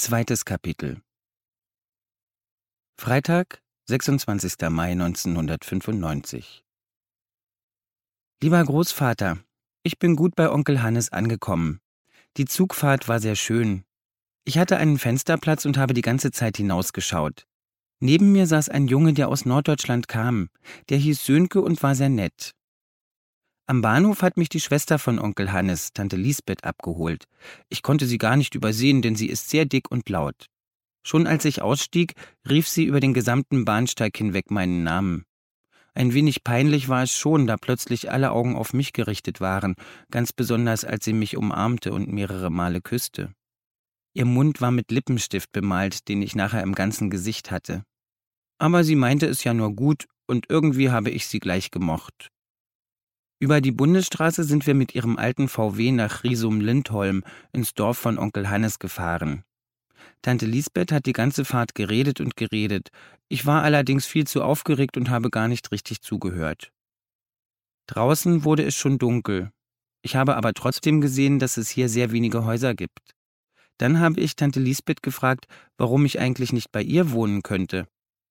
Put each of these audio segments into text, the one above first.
Zweites Kapitel Freitag, 26. Mai 1995 Lieber Großvater, ich bin gut bei Onkel Hannes angekommen. Die Zugfahrt war sehr schön. Ich hatte einen Fensterplatz und habe die ganze Zeit hinausgeschaut. Neben mir saß ein Junge, der aus Norddeutschland kam. Der hieß Sönke und war sehr nett. Am Bahnhof hat mich die Schwester von Onkel Hannes, Tante Lisbeth, abgeholt. Ich konnte sie gar nicht übersehen, denn sie ist sehr dick und laut. Schon als ich ausstieg, rief sie über den gesamten Bahnsteig hinweg meinen Namen. Ein wenig peinlich war es schon, da plötzlich alle Augen auf mich gerichtet waren, ganz besonders als sie mich umarmte und mehrere Male küsste. Ihr Mund war mit Lippenstift bemalt, den ich nachher im ganzen Gesicht hatte. Aber sie meinte es ja nur gut, und irgendwie habe ich sie gleich gemocht. Über die Bundesstraße sind wir mit ihrem alten VW nach Riesum-Lindholm ins Dorf von Onkel Hannes gefahren. Tante Lisbeth hat die ganze Fahrt geredet und geredet. Ich war allerdings viel zu aufgeregt und habe gar nicht richtig zugehört. Draußen wurde es schon dunkel. Ich habe aber trotzdem gesehen, dass es hier sehr wenige Häuser gibt. Dann habe ich Tante Lisbeth gefragt, warum ich eigentlich nicht bei ihr wohnen könnte.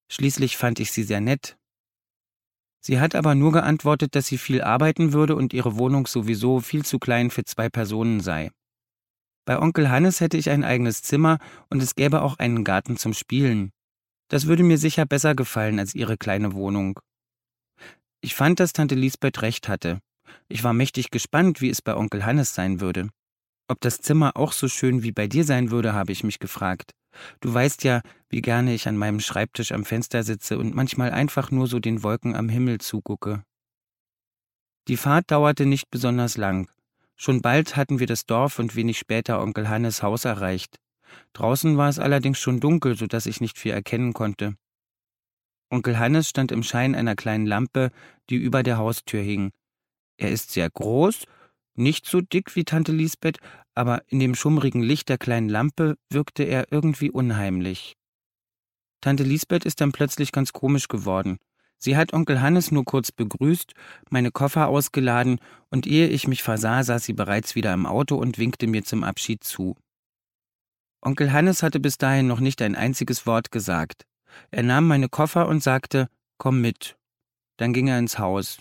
Schließlich fand ich sie sehr nett, Sie hat aber nur geantwortet, dass sie viel arbeiten würde und ihre Wohnung sowieso viel zu klein für zwei Personen sei. Bei Onkel Hannes hätte ich ein eigenes Zimmer und es gäbe auch einen Garten zum Spielen. Das würde mir sicher besser gefallen als ihre kleine Wohnung. Ich fand, dass Tante Lisbeth recht hatte. Ich war mächtig gespannt, wie es bei Onkel Hannes sein würde. Ob das Zimmer auch so schön wie bei dir sein würde, habe ich mich gefragt. Du weißt ja, wie gerne ich an meinem Schreibtisch am Fenster sitze und manchmal einfach nur so den Wolken am Himmel zugucke. Die Fahrt dauerte nicht besonders lang. Schon bald hatten wir das Dorf und wenig später Onkel Hannes Haus erreicht. Draußen war es allerdings schon dunkel, so dass ich nicht viel erkennen konnte. Onkel Hannes stand im Schein einer kleinen Lampe, die über der Haustür hing. Er ist sehr groß nicht so dick wie Tante Lisbeth, aber in dem schummrigen Licht der kleinen Lampe wirkte er irgendwie unheimlich. Tante Lisbeth ist dann plötzlich ganz komisch geworden. Sie hat Onkel Hannes nur kurz begrüßt, meine Koffer ausgeladen, und ehe ich mich versah, saß sie bereits wieder im Auto und winkte mir zum Abschied zu. Onkel Hannes hatte bis dahin noch nicht ein einziges Wort gesagt. Er nahm meine Koffer und sagte, komm mit. Dann ging er ins Haus.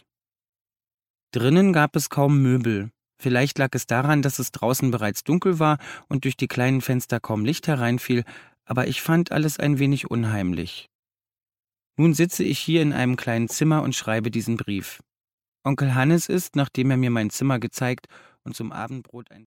Drinnen gab es kaum Möbel. Vielleicht lag es daran, dass es draußen bereits dunkel war und durch die kleinen Fenster kaum Licht hereinfiel, aber ich fand alles ein wenig unheimlich. Nun sitze ich hier in einem kleinen Zimmer und schreibe diesen Brief. Onkel Hannes ist, nachdem er mir mein Zimmer gezeigt und zum Abendbrot ein